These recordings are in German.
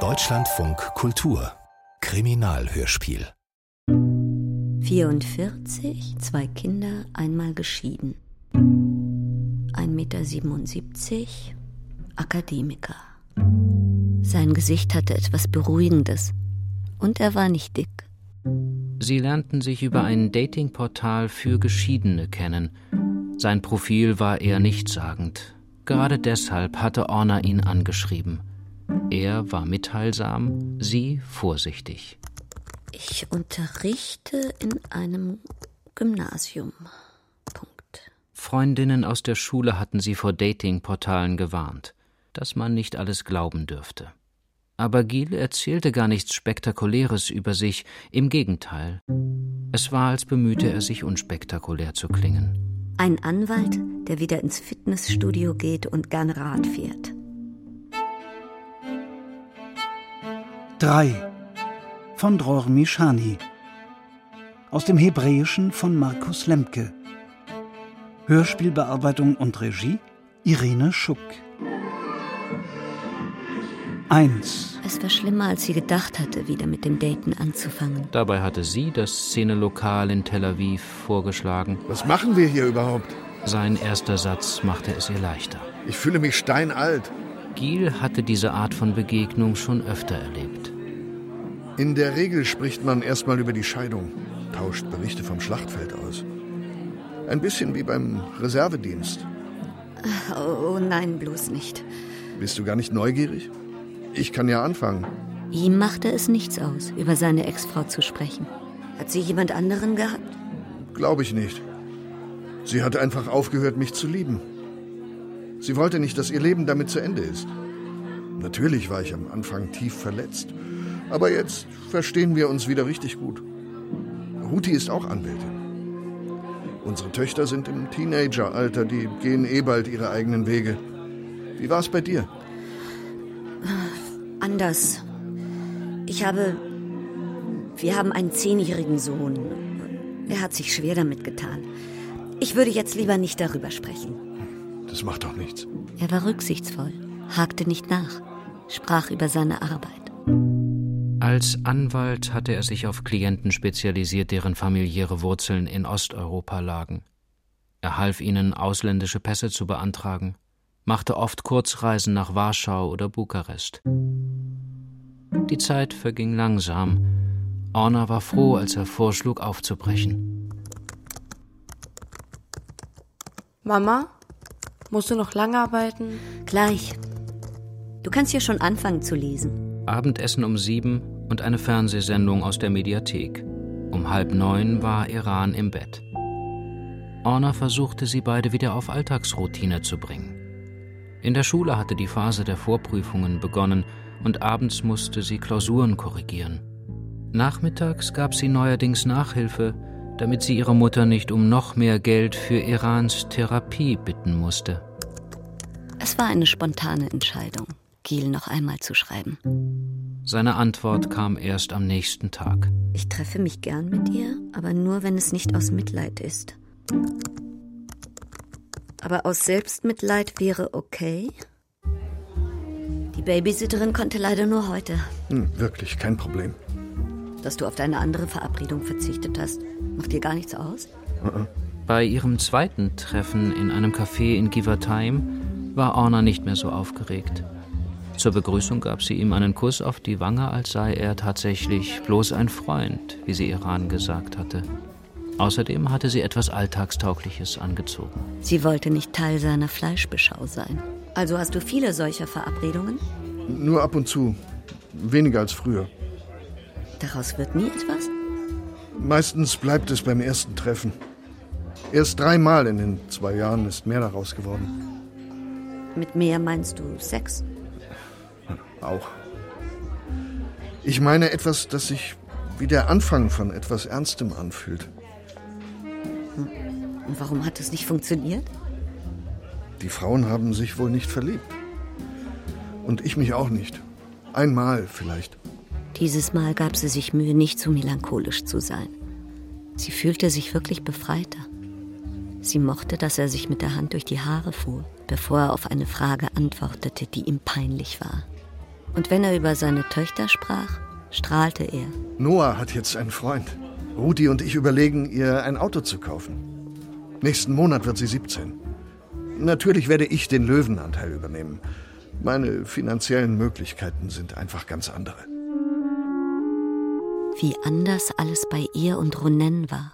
Deutschlandfunk Kultur Kriminalhörspiel 44, zwei Kinder, einmal geschieden. 1,77 Meter, Akademiker. Sein Gesicht hatte etwas Beruhigendes. Und er war nicht dick. Sie lernten sich über ein Datingportal für Geschiedene kennen. Sein Profil war eher nichtssagend. Gerade deshalb hatte Orna ihn angeschrieben. Er war mitteilsam, sie vorsichtig. Ich unterrichte in einem Gymnasium. Punkt. Freundinnen aus der Schule hatten sie vor Datingportalen gewarnt, dass man nicht alles glauben dürfte. Aber Gil erzählte gar nichts Spektakuläres über sich, im Gegenteil. Es war, als bemühte er sich, unspektakulär zu klingen. Ein Anwalt, der wieder ins Fitnessstudio geht und gern Rad fährt. Drei von Dror Mishani. Aus dem Hebräischen von Markus Lemke. Hörspielbearbeitung und Regie Irene Schuck. 1. Es war schlimmer, als sie gedacht hatte, wieder mit dem Daten anzufangen. Dabei hatte sie das Szenelokal in Tel Aviv vorgeschlagen. Was machen wir hier überhaupt? Sein erster Satz machte es ihr leichter. Ich fühle mich steinalt. Gil hatte diese Art von Begegnung schon öfter erlebt. In der Regel spricht man erstmal über die Scheidung, tauscht Berichte vom Schlachtfeld aus. Ein bisschen wie beim Reservedienst. Oh nein, bloß nicht. Bist du gar nicht neugierig? Ich kann ja anfangen. Ihm machte es nichts aus, über seine Ex-Frau zu sprechen. Hat sie jemand anderen gehabt? Glaube ich nicht. Sie hat einfach aufgehört, mich zu lieben. Sie wollte nicht, dass ihr Leben damit zu Ende ist. Natürlich war ich am Anfang tief verletzt. Aber jetzt verstehen wir uns wieder richtig gut. Ruti ist auch Anwältin. Unsere Töchter sind im Teenageralter, die gehen eh bald ihre eigenen Wege. Wie war es bei dir? Anders. Ich habe. Wir haben einen zehnjährigen Sohn. Er hat sich schwer damit getan. Ich würde jetzt lieber nicht darüber sprechen. Das macht doch nichts. Er war rücksichtsvoll, hakte nicht nach, sprach über seine Arbeit. Als Anwalt hatte er sich auf Klienten spezialisiert, deren familiäre Wurzeln in Osteuropa lagen. Er half ihnen, ausländische Pässe zu beantragen, machte oft Kurzreisen nach Warschau oder Bukarest. Die Zeit verging langsam. Orna war froh, als er vorschlug, aufzubrechen. Mama, musst du noch lange arbeiten? Gleich. Du kannst ja schon anfangen zu lesen. Abendessen um sieben und eine Fernsehsendung aus der Mediathek. Um halb neun war Iran im Bett. Orna versuchte, sie beide wieder auf Alltagsroutine zu bringen. In der Schule hatte die Phase der Vorprüfungen begonnen und abends musste sie Klausuren korrigieren. Nachmittags gab sie neuerdings Nachhilfe, damit sie ihre Mutter nicht um noch mehr Geld für Irans Therapie bitten musste. Es war eine spontane Entscheidung, Gil noch einmal zu schreiben. Seine Antwort kam erst am nächsten Tag. Ich treffe mich gern mit ihr, aber nur, wenn es nicht aus Mitleid ist. Aber aus Selbstmitleid wäre okay. Die Babysitterin konnte leider nur heute. Hm, wirklich, kein Problem. Dass du auf deine andere Verabredung verzichtet hast, macht dir gar nichts aus? Bei ihrem zweiten Treffen in einem Café in Givertheim war Orna nicht mehr so aufgeregt. Zur Begrüßung gab sie ihm einen Kuss auf die Wange, als sei er tatsächlich bloß ein Freund, wie sie Iran gesagt hatte. Außerdem hatte sie etwas Alltagstaugliches angezogen. Sie wollte nicht Teil seiner Fleischbeschau sein. Also hast du viele solcher Verabredungen? Nur ab und zu. Weniger als früher. Daraus wird nie etwas? Meistens bleibt es beim ersten Treffen. Erst dreimal in den zwei Jahren ist mehr daraus geworden. Mit mehr meinst du Sex? Auch. Ich meine etwas, das sich wie der Anfang von etwas Ernstem anfühlt. Und warum hat es nicht funktioniert? Die Frauen haben sich wohl nicht verliebt. Und ich mich auch nicht. Einmal vielleicht. Dieses Mal gab sie sich Mühe, nicht zu melancholisch zu sein. Sie fühlte sich wirklich befreiter. Sie mochte, dass er sich mit der Hand durch die Haare fuhr, bevor er auf eine Frage antwortete, die ihm peinlich war. Und wenn er über seine Töchter sprach, strahlte er. Noah hat jetzt einen Freund. Rudi und ich überlegen, ihr ein Auto zu kaufen. Nächsten Monat wird sie 17. Natürlich werde ich den Löwenanteil übernehmen. Meine finanziellen Möglichkeiten sind einfach ganz andere. Wie anders alles bei ihr und Ronen war.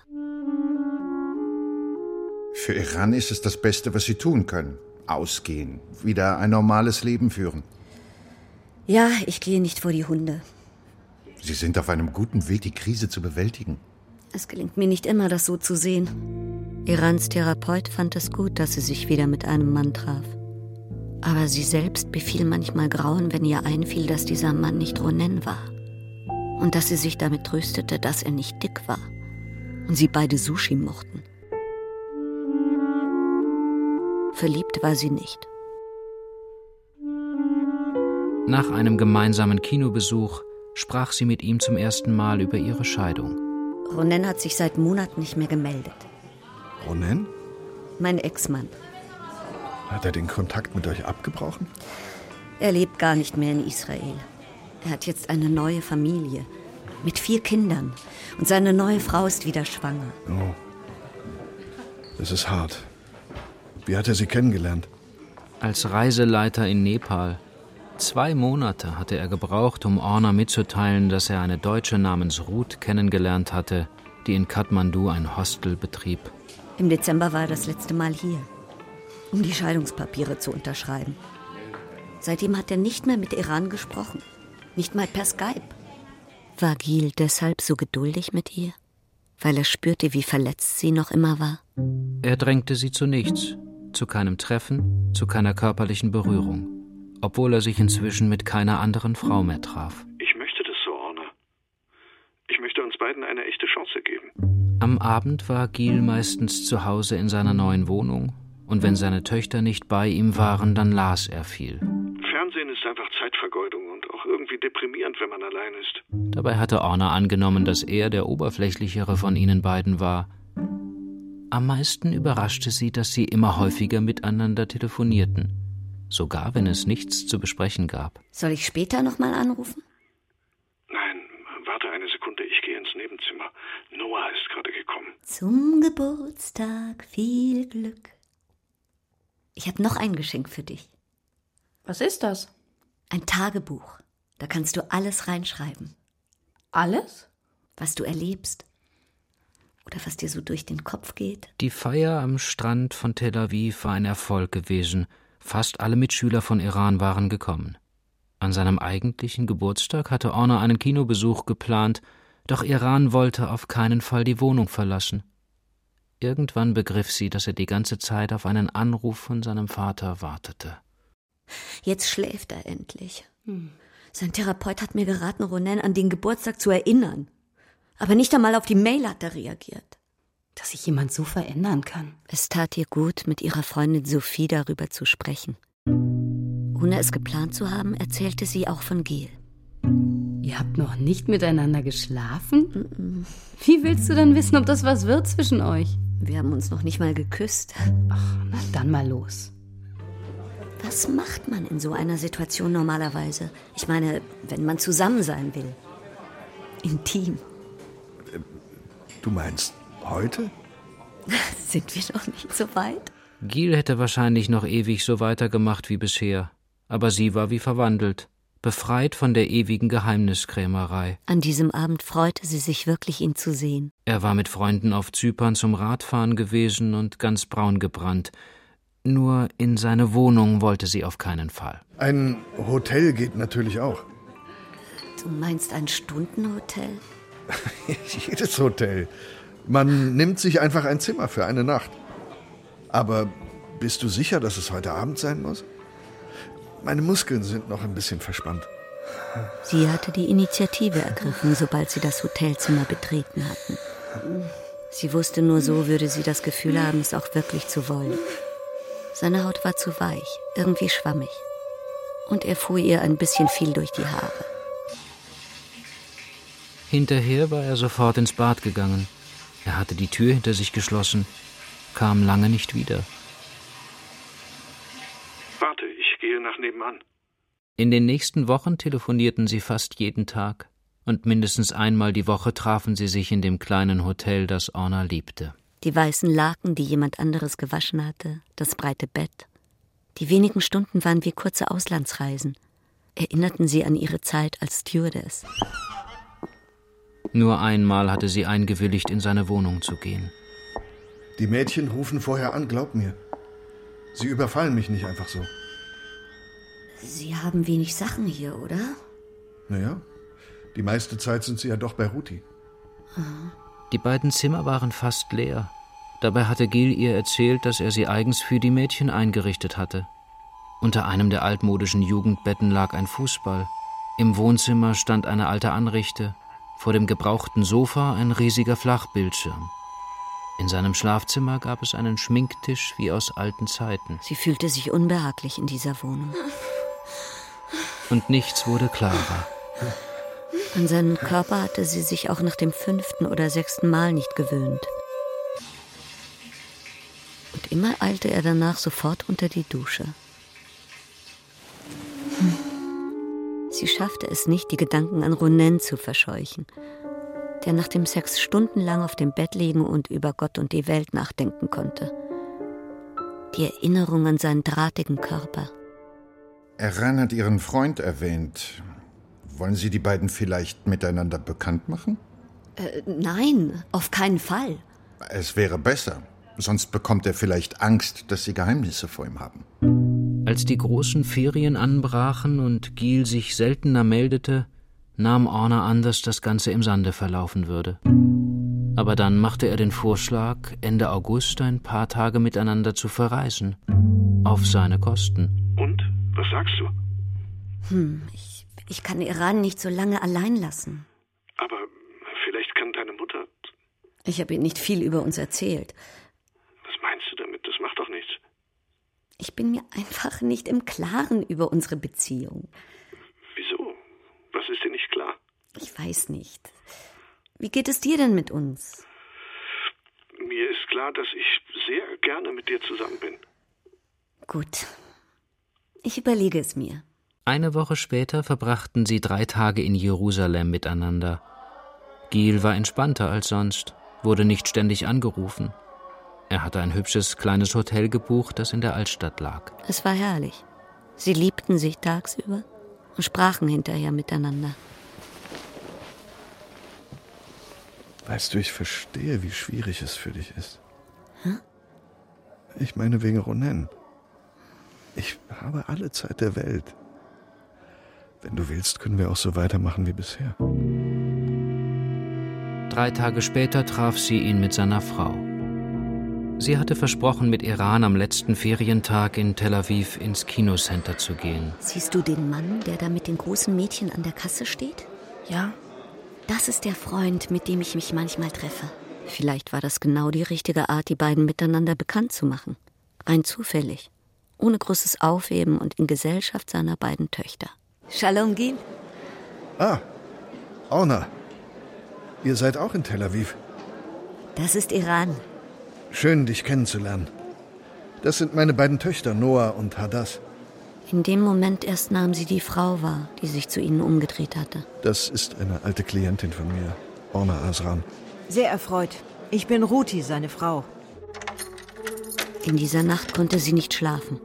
Für Iran ist es das Beste, was sie tun können. Ausgehen, wieder ein normales Leben führen. Ja, ich gehe nicht vor die Hunde. Sie sind auf einem guten Weg, die Krise zu bewältigen. Es gelingt mir nicht immer, das so zu sehen. Irans Therapeut fand es gut, dass sie sich wieder mit einem Mann traf. Aber sie selbst befiel manchmal Grauen, wenn ihr einfiel, dass dieser Mann nicht Ronen war. Und dass sie sich damit tröstete, dass er nicht dick war. Und sie beide Sushi mochten. Verliebt war sie nicht. Nach einem gemeinsamen Kinobesuch sprach sie mit ihm zum ersten Mal über ihre Scheidung. Ronen hat sich seit Monaten nicht mehr gemeldet. Ronen? Mein Ex-Mann. Hat er den Kontakt mit euch abgebrochen? Er lebt gar nicht mehr in Israel. Er hat jetzt eine neue Familie mit vier Kindern und seine neue Frau ist wieder schwanger. Oh. Das ist hart. Wie hat er sie kennengelernt? Als Reiseleiter in Nepal. Zwei Monate hatte er gebraucht, um Orna mitzuteilen, dass er eine Deutsche namens Ruth kennengelernt hatte, die in Kathmandu ein Hostel betrieb. Im Dezember war er das letzte Mal hier, um die Scheidungspapiere zu unterschreiben. Seitdem hat er nicht mehr mit Iran gesprochen, nicht mal per Skype. War Gil deshalb so geduldig mit ihr? Weil er spürte, wie verletzt sie noch immer war? Er drängte sie zu nichts, zu keinem Treffen, zu keiner körperlichen Berührung, obwohl er sich inzwischen mit keiner anderen Frau mehr traf. Ich möchte das so, Orna. Ich möchte uns beiden eine echte Chance geben. Am Abend war Gil meistens zu Hause in seiner neuen Wohnung, und wenn seine Töchter nicht bei ihm waren, dann las er viel. Fernsehen ist einfach Zeitvergeudung und auch irgendwie deprimierend, wenn man allein ist. Dabei hatte Orna angenommen, dass er der oberflächlichere von ihnen beiden war. Am meisten überraschte sie, dass sie immer häufiger miteinander telefonierten, sogar wenn es nichts zu besprechen gab. Soll ich später nochmal anrufen? Nein, warte eine Sekunde, ich gehe ins Nebenzimmer. Noah ist gerade gekommen. Zum Geburtstag viel Glück. Ich habe noch ein Geschenk für dich. Was ist das? Ein Tagebuch. Da kannst du alles reinschreiben. Alles? Was du erlebst. Oder was dir so durch den Kopf geht. Die Feier am Strand von Tel Aviv war ein Erfolg gewesen. Fast alle Mitschüler von Iran waren gekommen. An seinem eigentlichen Geburtstag hatte Orna einen Kinobesuch geplant, doch Iran wollte auf keinen Fall die Wohnung verlassen. Irgendwann begriff sie, dass er die ganze Zeit auf einen Anruf von seinem Vater wartete. Jetzt schläft er endlich. Sein Therapeut hat mir geraten, Ronen an den Geburtstag zu erinnern. Aber nicht einmal auf die Mail hat er reagiert. Dass sich jemand so verändern kann. Es tat ihr gut, mit ihrer Freundin Sophie darüber zu sprechen. Ohne es geplant zu haben, erzählte sie auch von Gel. Ihr habt noch nicht miteinander geschlafen? Wie willst du dann wissen, ob das was wird zwischen euch? Wir haben uns noch nicht mal geküsst. Ach, na dann mal los. Was macht man in so einer Situation normalerweise? Ich meine, wenn man zusammen sein will. Intim. Du meinst heute? Sind wir noch nicht so weit? Gil hätte wahrscheinlich noch ewig so weitergemacht wie bisher, aber sie war wie verwandelt, befreit von der ewigen Geheimniskrämerei. An diesem Abend freute sie sich wirklich, ihn zu sehen. Er war mit Freunden auf Zypern zum Radfahren gewesen und ganz braun gebrannt. Nur in seine Wohnung wollte sie auf keinen Fall. Ein Hotel geht natürlich auch. Du meinst ein Stundenhotel? Jedes Hotel. Man nimmt sich einfach ein Zimmer für eine Nacht. Aber bist du sicher, dass es heute Abend sein muss? Meine Muskeln sind noch ein bisschen verspannt. Sie hatte die Initiative ergriffen, sobald sie das Hotelzimmer betreten hatten. Sie wusste nur so, würde sie das Gefühl haben, es auch wirklich zu wollen. Seine Haut war zu weich, irgendwie schwammig. Und er fuhr ihr ein bisschen viel durch die Haare. Hinterher war er sofort ins Bad gegangen. Er hatte die Tür hinter sich geschlossen. kam lange nicht wieder. Warte, ich gehe nach nebenan. In den nächsten Wochen telefonierten sie fast jeden Tag, und mindestens einmal die Woche trafen sie sich in dem kleinen Hotel, das Orna liebte. Die weißen Laken, die jemand anderes gewaschen hatte, das breite Bett. Die wenigen Stunden waren wie kurze Auslandsreisen, erinnerten sie an ihre Zeit als Stewardess. Nur einmal hatte sie eingewilligt, in seine Wohnung zu gehen. Die Mädchen rufen vorher an, glaub mir. Sie überfallen mich nicht einfach so. Sie haben wenig Sachen hier, oder? Naja, die meiste Zeit sind sie ja doch bei Ruti. Die beiden Zimmer waren fast leer. Dabei hatte Gil ihr erzählt, dass er sie eigens für die Mädchen eingerichtet hatte. Unter einem der altmodischen Jugendbetten lag ein Fußball. Im Wohnzimmer stand eine alte Anrichte, vor dem gebrauchten Sofa ein riesiger Flachbildschirm. In seinem Schlafzimmer gab es einen Schminktisch wie aus alten Zeiten. Sie fühlte sich unbehaglich in dieser Wohnung. Und nichts wurde klarer. An seinen Körper hatte sie sich auch nach dem fünften oder sechsten Mal nicht gewöhnt. Und immer eilte er danach sofort unter die Dusche. Sie schaffte es nicht, die Gedanken an Ronen zu verscheuchen, der nach dem Sex stundenlang auf dem Bett liegen und über Gott und die Welt nachdenken konnte. Die Erinnerung an seinen drahtigen Körper. Eran hat Ihren Freund erwähnt. Wollen Sie die beiden vielleicht miteinander bekannt machen? Äh, nein, auf keinen Fall. Es wäre besser. Sonst bekommt er vielleicht Angst, dass Sie Geheimnisse vor ihm haben. Als die großen Ferien anbrachen und Giel sich seltener meldete, nahm Orna an, dass das Ganze im Sande verlaufen würde. Aber dann machte er den Vorschlag, Ende August ein paar Tage miteinander zu verreisen. Auf seine Kosten. Und? Was sagst du? Hm, ich, ich kann Iran nicht so lange allein lassen. Aber vielleicht kann deine Mutter. Ich habe ihr nicht viel über uns erzählt. Was meinst du damit? Das macht doch nichts. Ich bin mir einfach nicht im Klaren über unsere Beziehung. Wieso? Was ist dir nicht klar? Ich weiß nicht. Wie geht es dir denn mit uns? Mir ist klar, dass ich sehr gerne mit dir zusammen bin. Gut. Ich überlege es mir. Eine Woche später verbrachten sie drei Tage in Jerusalem miteinander. Gil war entspannter als sonst, wurde nicht ständig angerufen. Er hatte ein hübsches kleines Hotel gebucht, das in der Altstadt lag. Es war herrlich. Sie liebten sich tagsüber und sprachen hinterher miteinander. Weißt du, ich verstehe, wie schwierig es für dich ist. Hm? Ich meine wegen Ronen. Ich habe alle Zeit der Welt. Wenn du willst, können wir auch so weitermachen wie bisher. Drei Tage später traf sie ihn mit seiner Frau. Sie hatte versprochen, mit Iran am letzten Ferientag in Tel Aviv ins Kinocenter zu gehen. Siehst du den Mann, der da mit den großen Mädchen an der Kasse steht? Ja, Das ist der Freund, mit dem ich mich manchmal treffe. Vielleicht war das genau die richtige Art, die beiden miteinander bekannt zu machen. Rein zufällig. Ohne großes Aufheben und in Gesellschaft seiner beiden Töchter. Shalom Gil. Ah, Orna. Ihr seid auch in Tel Aviv. Das ist Iran. Schön, dich kennenzulernen. Das sind meine beiden Töchter, Noah und Hadass. In dem Moment erst nahm sie die Frau wahr, die sich zu ihnen umgedreht hatte. Das ist eine alte Klientin von mir, Orna Asran. Sehr erfreut. Ich bin Ruti, seine Frau. In dieser Nacht konnte sie nicht schlafen.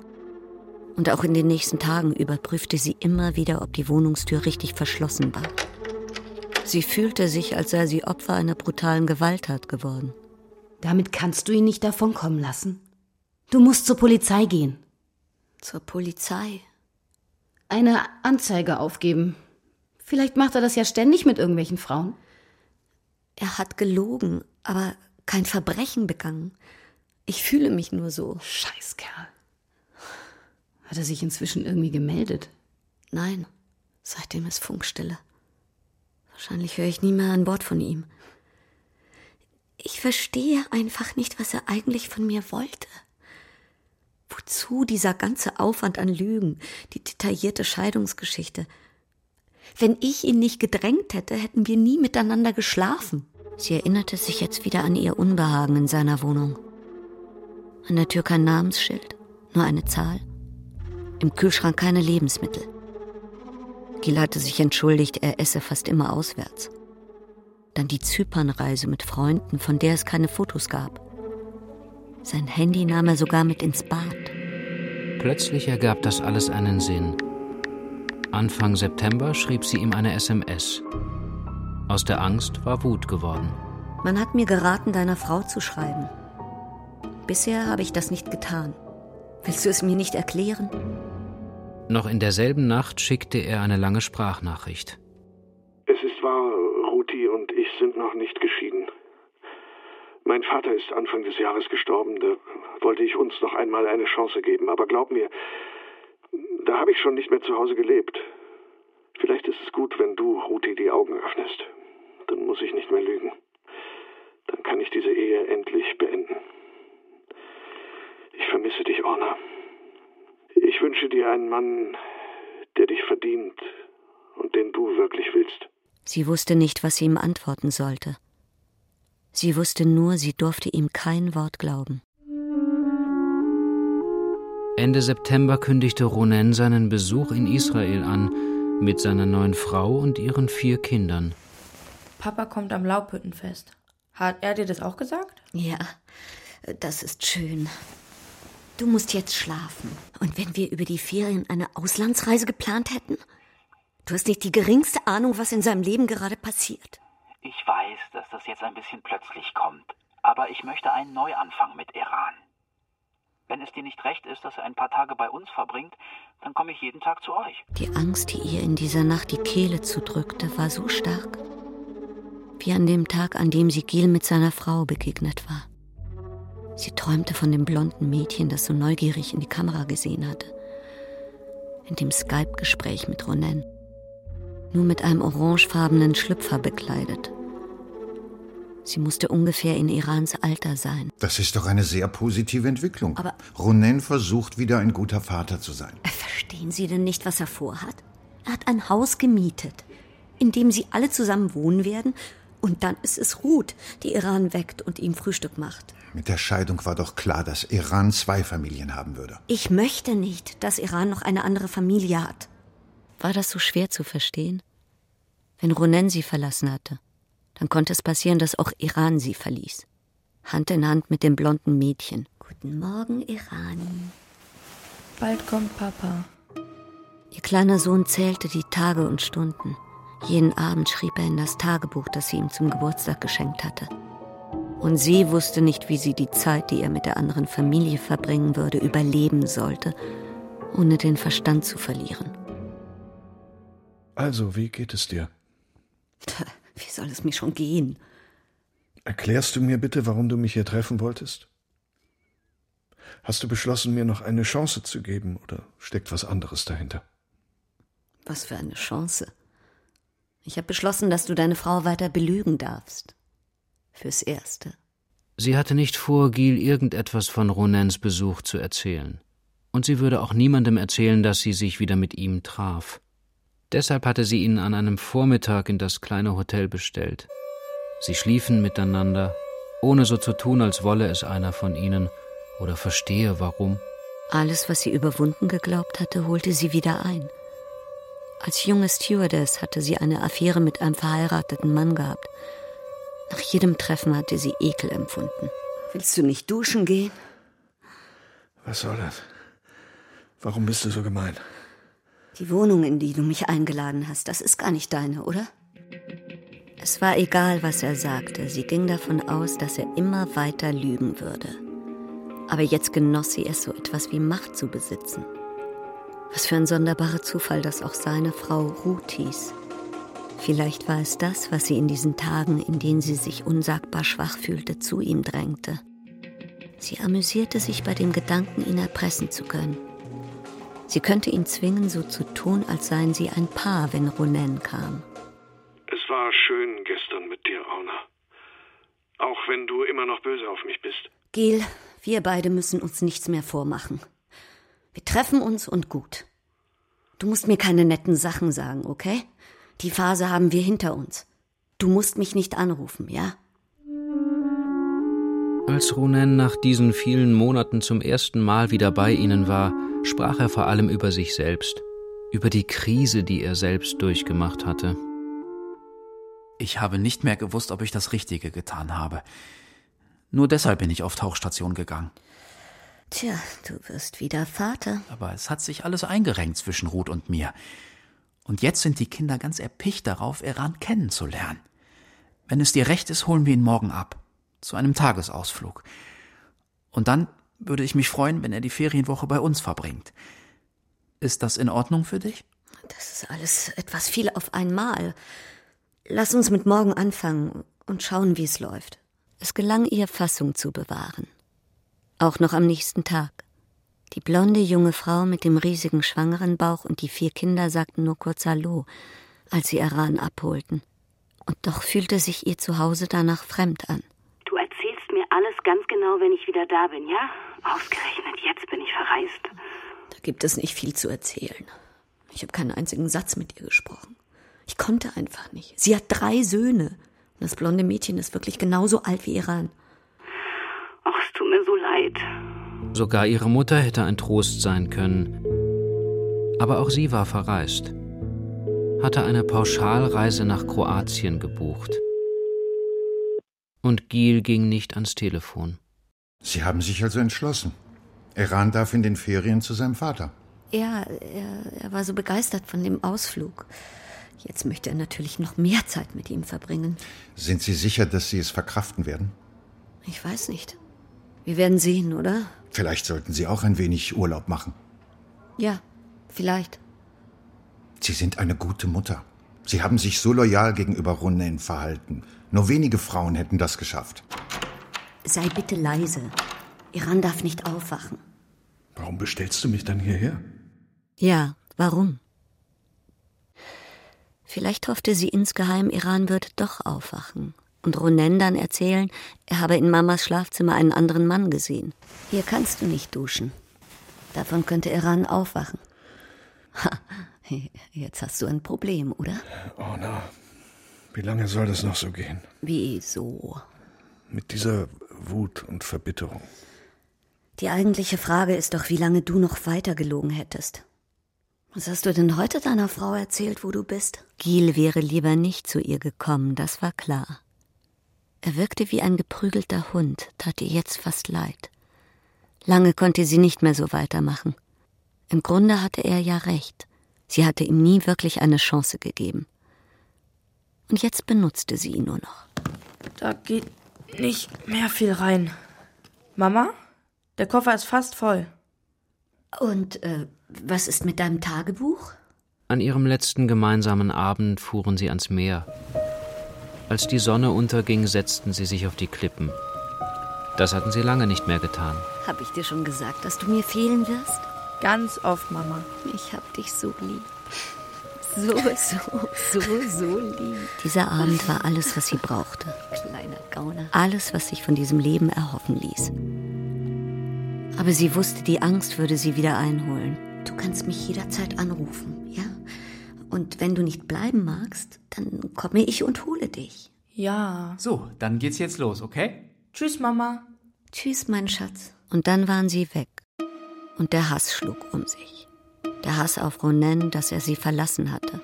Und auch in den nächsten Tagen überprüfte sie immer wieder, ob die Wohnungstür richtig verschlossen war. Sie fühlte sich, als sei sie Opfer einer brutalen Gewalttat geworden. Damit kannst du ihn nicht davonkommen lassen. Du musst zur Polizei gehen. Zur Polizei? Eine Anzeige aufgeben. Vielleicht macht er das ja ständig mit irgendwelchen Frauen. Er hat gelogen, aber kein Verbrechen begangen. Ich fühle mich nur so. Scheißkerl. Hat er sich inzwischen irgendwie gemeldet? Nein, seitdem ist Funkstille. Wahrscheinlich höre ich nie mehr ein Wort von ihm. Ich verstehe einfach nicht, was er eigentlich von mir wollte. Wozu dieser ganze Aufwand an Lügen, die detaillierte Scheidungsgeschichte? Wenn ich ihn nicht gedrängt hätte, hätten wir nie miteinander geschlafen. Sie erinnerte sich jetzt wieder an ihr Unbehagen in seiner Wohnung. An der Tür kein Namensschild, nur eine Zahl. Im Kühlschrank keine Lebensmittel. Gil hatte sich entschuldigt, er esse fast immer auswärts. Dann die Zypernreise mit Freunden, von der es keine Fotos gab. Sein Handy nahm er sogar mit ins Bad. Plötzlich ergab das alles einen Sinn. Anfang September schrieb sie ihm eine SMS. Aus der Angst war Wut geworden. Man hat mir geraten, deiner Frau zu schreiben. Bisher habe ich das nicht getan. Willst du es mir nicht erklären? Noch in derselben Nacht schickte er eine lange Sprachnachricht. Sind noch nicht geschieden. Mein Vater ist Anfang des Jahres gestorben, da wollte ich uns noch einmal eine Chance geben, aber glaub mir, da habe ich schon nicht mehr zu Hause gelebt. Vielleicht ist es gut, wenn du, Ruti, die Augen öffnest. Dann muss ich nicht mehr lügen. Dann kann ich diese Ehe endlich beenden. Ich vermisse dich, Orna. Ich wünsche dir einen Mann, der dich verdient und den du wirklich willst. Sie wusste nicht, was sie ihm antworten sollte. Sie wusste nur, sie durfte ihm kein Wort glauben. Ende September kündigte Ronen seinen Besuch in Israel an, mit seiner neuen Frau und ihren vier Kindern. Papa kommt am Laubhüttenfest. Hat er dir das auch gesagt? Ja, das ist schön. Du musst jetzt schlafen. Und wenn wir über die Ferien eine Auslandsreise geplant hätten? Du hast nicht die geringste Ahnung, was in seinem Leben gerade passiert. Ich weiß, dass das jetzt ein bisschen plötzlich kommt. Aber ich möchte einen Neuanfang mit Iran. Wenn es dir nicht recht ist, dass er ein paar Tage bei uns verbringt, dann komme ich jeden Tag zu euch. Die Angst, die ihr in dieser Nacht die Kehle zudrückte, war so stark, wie an dem Tag, an dem sie Gil mit seiner Frau begegnet war. Sie träumte von dem blonden Mädchen, das so neugierig in die Kamera gesehen hatte. In dem Skype-Gespräch mit Ronen. Nur mit einem orangefarbenen Schlüpfer bekleidet. Sie musste ungefähr in Irans Alter sein. Das ist doch eine sehr positive Entwicklung. Aber Ronen versucht wieder ein guter Vater zu sein. Verstehen Sie denn nicht, was er vorhat? Er hat ein Haus gemietet, in dem sie alle zusammen wohnen werden, und dann ist es Ruth, die Iran weckt und ihm Frühstück macht. Mit der Scheidung war doch klar, dass Iran zwei Familien haben würde. Ich möchte nicht, dass Iran noch eine andere Familie hat. War das so schwer zu verstehen? Wenn Ronen sie verlassen hatte, dann konnte es passieren, dass auch Iran sie verließ. Hand in Hand mit dem blonden Mädchen. Guten Morgen, Iran. Bald kommt Papa. Ihr kleiner Sohn zählte die Tage und Stunden. Jeden Abend schrieb er in das Tagebuch, das sie ihm zum Geburtstag geschenkt hatte. Und sie wusste nicht, wie sie die Zeit, die er mit der anderen Familie verbringen würde, überleben sollte, ohne den Verstand zu verlieren. Also, wie geht es dir? Wie soll es mir schon gehen? Erklärst du mir bitte, warum du mich hier treffen wolltest? Hast du beschlossen, mir noch eine Chance zu geben, oder steckt was anderes dahinter? Was für eine Chance. Ich habe beschlossen, dass du deine Frau weiter belügen darfst. Fürs Erste. Sie hatte nicht vor, Gil irgendetwas von Ronens Besuch zu erzählen. Und sie würde auch niemandem erzählen, dass sie sich wieder mit ihm traf. Deshalb hatte sie ihn an einem Vormittag in das kleine Hotel bestellt. Sie schliefen miteinander, ohne so zu tun, als wolle es einer von ihnen oder verstehe warum. Alles, was sie überwunden geglaubt hatte, holte sie wieder ein. Als junge Stewardess hatte sie eine Affäre mit einem verheirateten Mann gehabt. Nach jedem Treffen hatte sie Ekel empfunden. Willst du nicht duschen gehen? Was soll das? Warum bist du so gemein? Die Wohnung, in die du mich eingeladen hast, das ist gar nicht deine, oder? Es war egal, was er sagte. Sie ging davon aus, dass er immer weiter lügen würde. Aber jetzt genoss sie es, so etwas wie Macht zu besitzen. Was für ein sonderbarer Zufall, dass auch seine Frau Ruth hieß. Vielleicht war es das, was sie in diesen Tagen, in denen sie sich unsagbar schwach fühlte, zu ihm drängte. Sie amüsierte sich bei dem Gedanken, ihn erpressen zu können. Sie könnte ihn zwingen, so zu tun, als seien sie ein Paar, wenn Ronen kam. Es war schön gestern mit dir, Orna. Auch wenn du immer noch böse auf mich bist. Gil, wir beide müssen uns nichts mehr vormachen. Wir treffen uns und gut. Du musst mir keine netten Sachen sagen, okay? Die Phase haben wir hinter uns. Du musst mich nicht anrufen, ja? Als Ronen nach diesen vielen Monaten zum ersten Mal wieder bei ihnen war, sprach er vor allem über sich selbst, über die Krise, die er selbst durchgemacht hatte. Ich habe nicht mehr gewusst, ob ich das Richtige getan habe. Nur deshalb bin ich auf Tauchstation gegangen. Tja, du wirst wieder Vater. Aber es hat sich alles eingerenkt zwischen Ruth und mir. Und jetzt sind die Kinder ganz erpicht darauf, Iran kennenzulernen. Wenn es dir recht ist, holen wir ihn morgen ab. Zu einem Tagesausflug. Und dann würde ich mich freuen, wenn er die Ferienwoche bei uns verbringt. Ist das in Ordnung für dich? Das ist alles etwas viel auf einmal. Lass uns mit morgen anfangen und schauen, wie es läuft. Es gelang ihr, Fassung zu bewahren. Auch noch am nächsten Tag. Die blonde junge Frau mit dem riesigen schwangeren Bauch und die vier Kinder sagten nur kurz Hallo, als sie Iran abholten. Und doch fühlte sich ihr Zuhause danach fremd an. Du erzählst mir alles ganz genau, wenn ich wieder da bin, ja? Ausgerechnet jetzt bin ich verreist. Da gibt es nicht viel zu erzählen. Ich habe keinen einzigen Satz mit ihr gesprochen. Ich konnte einfach nicht. Sie hat drei Söhne. Und das blonde Mädchen ist wirklich genauso alt wie Iran. Ach, es tut mir so leid. Sogar ihre Mutter hätte ein Trost sein können. Aber auch sie war verreist, hatte eine Pauschalreise nach Kroatien gebucht. Und Giel ging nicht ans Telefon. Sie haben sich also entschlossen. Iran darf in den Ferien zu seinem Vater. Ja, er, er war so begeistert von dem Ausflug. Jetzt möchte er natürlich noch mehr Zeit mit ihm verbringen. Sind Sie sicher, dass Sie es verkraften werden? Ich weiß nicht. Wir werden sehen, oder? Vielleicht sollten Sie auch ein wenig Urlaub machen. Ja, vielleicht. Sie sind eine gute Mutter. Sie haben sich so loyal gegenüber Ronen verhalten. Nur wenige Frauen hätten das geschafft. Sei bitte leise. Iran darf nicht aufwachen. Warum bestellst du mich dann hierher? Ja, warum? Vielleicht hoffte sie insgeheim, Iran würde doch aufwachen und Ronen dann erzählen, er habe in Mamas Schlafzimmer einen anderen Mann gesehen. Hier kannst du nicht duschen. Davon könnte Iran aufwachen. Ha, jetzt hast du ein Problem, oder? Oh, na. Wie lange soll das noch so gehen? Wieso? Mit dieser Wut und Verbitterung. Die eigentliche Frage ist doch, wie lange du noch weiter gelogen hättest. Was hast du denn heute deiner Frau erzählt, wo du bist? Giel wäre lieber nicht zu ihr gekommen, das war klar. Er wirkte wie ein geprügelter Hund, tat ihr jetzt fast leid. Lange konnte sie nicht mehr so weitermachen. Im Grunde hatte er ja recht. Sie hatte ihm nie wirklich eine Chance gegeben. Und jetzt benutzte sie ihn nur noch. Da geht nicht mehr viel rein. Mama, der Koffer ist fast voll. Und äh, was ist mit deinem Tagebuch? An ihrem letzten gemeinsamen Abend fuhren sie ans Meer. Als die Sonne unterging, setzten sie sich auf die Klippen. Das hatten sie lange nicht mehr getan. Hab ich dir schon gesagt, dass du mir fehlen wirst? Ganz oft, Mama. Ich hab dich so lieb. So, so, so, so lieb. Dieser Abend war alles, was sie brauchte. Kleiner Gauner. Alles, was sich von diesem Leben erhoffen ließ. Aber sie wusste, die Angst würde sie wieder einholen. Du kannst mich jederzeit anrufen, ja? Und wenn du nicht bleiben magst, dann komme ich und hole dich. Ja. So, dann geht's jetzt los, okay? Tschüss, Mama. Tschüss, mein Schatz. Und dann waren sie weg. Und der Hass schlug um sich. Der Hass auf Ronen, dass er sie verlassen hatte.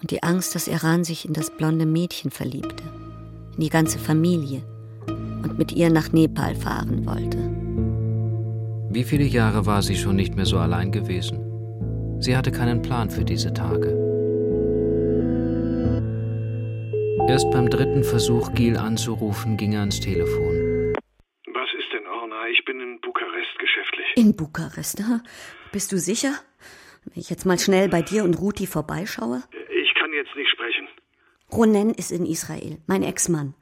Und die Angst, dass Iran sich in das blonde Mädchen verliebte. In die ganze Familie. Und mit ihr nach Nepal fahren wollte. Wie viele Jahre war sie schon nicht mehr so allein gewesen? Sie hatte keinen Plan für diese Tage. Erst beim dritten Versuch, Gil anzurufen, ging er ans Telefon. Was ist denn, Orna? Ich bin in Bukarest geschäftlich. In Bukarest? Bist du sicher? Wenn ich jetzt mal schnell bei dir und Ruti vorbeischaue? Ich kann jetzt nicht sprechen. Ronen ist in Israel, mein Ex-Mann.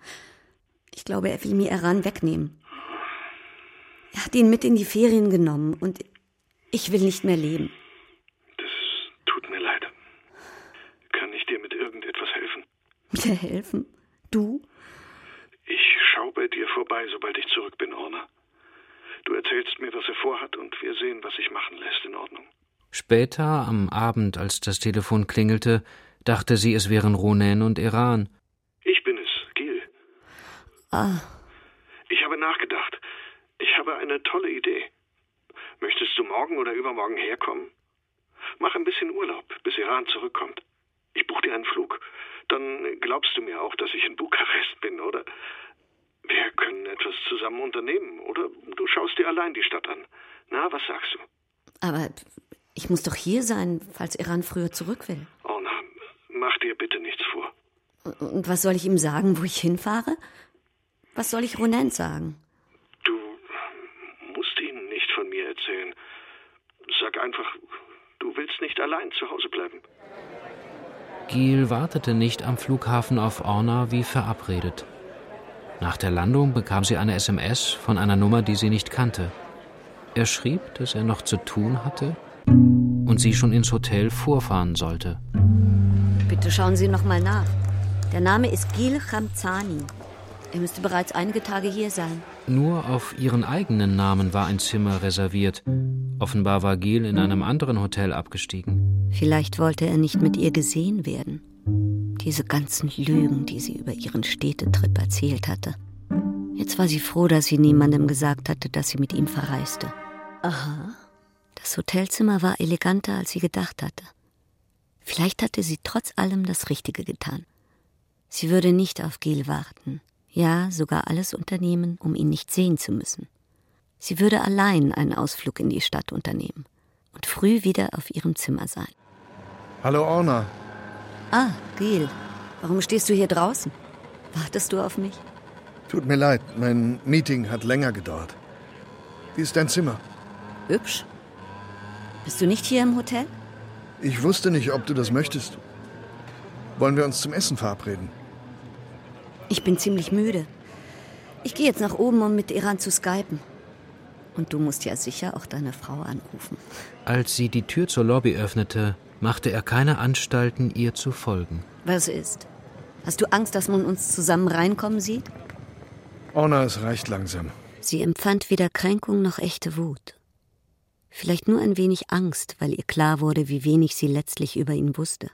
Ich glaube, er will mir Iran wegnehmen. Er hat ihn mit in die Ferien genommen und ich will nicht mehr leben. Tut mir leid. Kann ich dir mit irgendetwas helfen? Mir helfen? Du? Ich schau bei dir vorbei, sobald ich zurück bin, Orna. Du erzählst mir, was er vorhat, und wir sehen, was sich machen lässt. In Ordnung. Später, am Abend, als das Telefon klingelte, dachte sie, es wären Ronen und Iran. Ich bin es, Gil. Ah. Ich habe nachgedacht. Ich habe eine tolle Idee. Möchtest du morgen oder übermorgen herkommen? Mach ein bisschen Urlaub, bis Iran zurückkommt. Ich buche dir einen Flug. Dann glaubst du mir auch, dass ich in Bukarest bin, oder? Wir können etwas zusammen unternehmen, oder du schaust dir allein die Stadt an. Na, was sagst du? Aber ich muss doch hier sein, falls Iran früher zurück will. Oh na, mach dir bitte nichts vor. Und was soll ich ihm sagen, wo ich hinfahre? Was soll ich Ronen sagen? Du musst ihm nicht von mir erzählen. Sag einfach, du willst nicht allein zu Hause bleiben. Giel wartete nicht am Flughafen auf Orna wie verabredet. Nach der Landung bekam sie eine SMS von einer Nummer, die sie nicht kannte. Er schrieb, dass er noch zu tun hatte und sie schon ins Hotel vorfahren sollte. Bitte schauen Sie noch mal nach. Der Name ist Gil Khamzani. Er müsste bereits einige Tage hier sein. Nur auf ihren eigenen Namen war ein Zimmer reserviert. Offenbar war Gil in einem anderen Hotel abgestiegen. Vielleicht wollte er nicht mit ihr gesehen werden. Diese ganzen Lügen, die sie über ihren Städtetrip erzählt hatte. Jetzt war sie froh, dass sie niemandem gesagt hatte, dass sie mit ihm verreiste. Aha. Das Hotelzimmer war eleganter, als sie gedacht hatte. Vielleicht hatte sie trotz allem das Richtige getan. Sie würde nicht auf Gil warten, ja sogar alles unternehmen, um ihn nicht sehen zu müssen. Sie würde allein einen Ausflug in die Stadt unternehmen und früh wieder auf ihrem Zimmer sein. Hallo Orna. Ah, Gil, warum stehst du hier draußen? Wartest du auf mich? Tut mir leid, mein Meeting hat länger gedauert. Wie ist dein Zimmer? Hübsch. Bist du nicht hier im Hotel? Ich wusste nicht, ob du das möchtest. Wollen wir uns zum Essen verabreden? Ich bin ziemlich müde. Ich gehe jetzt nach oben, um mit Iran zu skypen. Und du musst ja sicher auch deine Frau anrufen. Als sie die Tür zur Lobby öffnete, machte er keine Anstalten, ihr zu folgen. Was ist? Hast du Angst, dass man uns zusammen reinkommen sieht? Orna, es reicht langsam. Sie empfand weder Kränkung noch echte Wut. Vielleicht nur ein wenig Angst, weil ihr klar wurde, wie wenig sie letztlich über ihn wusste.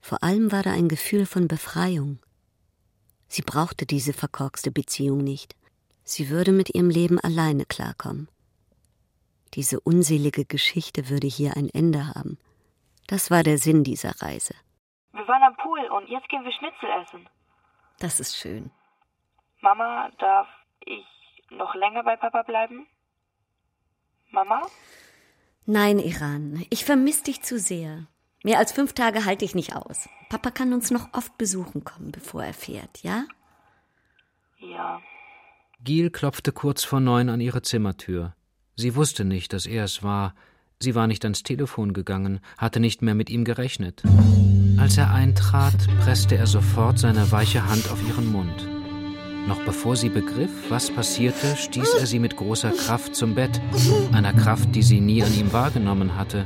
Vor allem war da ein Gefühl von Befreiung. Sie brauchte diese verkorkste Beziehung nicht. Sie würde mit ihrem Leben alleine klarkommen. Diese unselige Geschichte würde hier ein Ende haben. Das war der Sinn dieser Reise. Wir waren am Pool und jetzt gehen wir Schnitzel essen. Das ist schön. Mama, darf ich noch länger bei Papa bleiben? Mama? Nein, Iran, ich vermisse dich zu sehr. Mehr als fünf Tage halte ich nicht aus. Papa kann uns noch oft besuchen kommen, bevor er fährt, ja? Ja. Giel klopfte kurz vor neun an ihre Zimmertür. Sie wusste nicht, dass er es war. Sie war nicht ans Telefon gegangen, hatte nicht mehr mit ihm gerechnet. Als er eintrat, presste er sofort seine weiche Hand auf ihren Mund. Noch bevor sie begriff, was passierte, stieß er sie mit großer Kraft zum Bett, einer Kraft, die sie nie an ihm wahrgenommen hatte,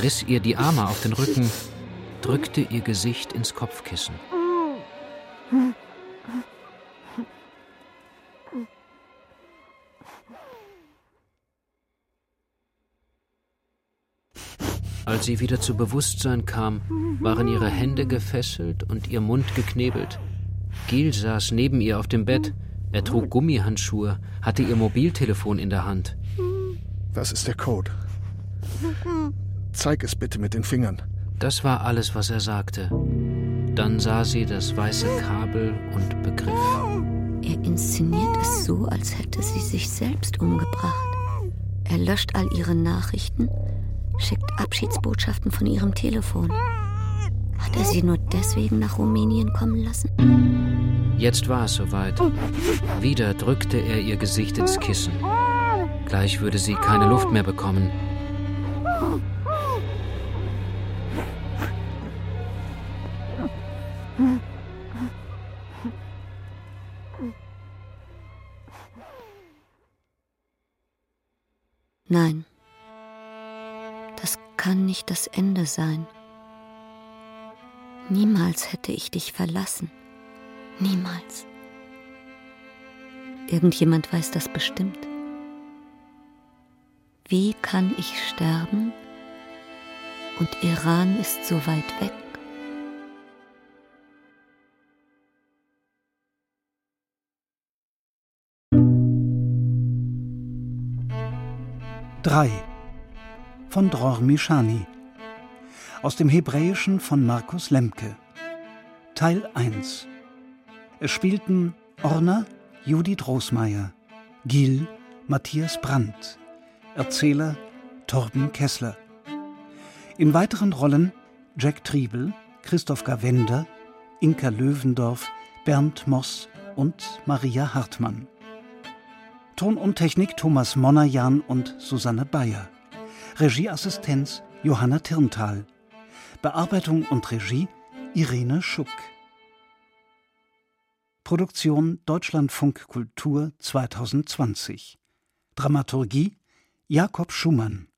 riss ihr die Arme auf den Rücken, drückte ihr Gesicht ins Kopfkissen. Als sie wieder zu Bewusstsein kam, waren ihre Hände gefesselt und ihr Mund geknebelt. Gil saß neben ihr auf dem Bett. Er trug Gummihandschuhe, hatte ihr Mobiltelefon in der Hand. Was ist der Code? Zeig es bitte mit den Fingern. Das war alles, was er sagte. Dann sah sie das weiße Kabel und begriff. Er inszeniert es so, als hätte sie sich selbst umgebracht. Er löscht all ihre Nachrichten, schickt Abschiedsbotschaften von ihrem Telefon. Hat er sie nur deswegen nach Rumänien kommen lassen? Jetzt war es soweit. Wieder drückte er ihr Gesicht ins Kissen. Gleich würde sie keine Luft mehr bekommen. Nein, das kann nicht das Ende sein. Niemals hätte ich dich verlassen. Niemals. Irgendjemand weiß das bestimmt. Wie kann ich sterben? Und Iran ist so weit weg. Drei von Dror Mishani aus dem Hebräischen von Markus Lemke Teil 1 es spielten Orna Judith Rosmeier, Gil Matthias Brandt, Erzähler Torben Kessler. In weiteren Rollen Jack Triebel, Christoph Gawender, Inka Löwendorf, Bernd Moss und Maria Hartmann. Ton und Technik Thomas Monnerjan und Susanne Bayer. Regieassistenz Johanna Tirntal. Bearbeitung und Regie Irene Schuck. Produktion Deutschlandfunk Kultur 2020. Dramaturgie Jakob Schumann.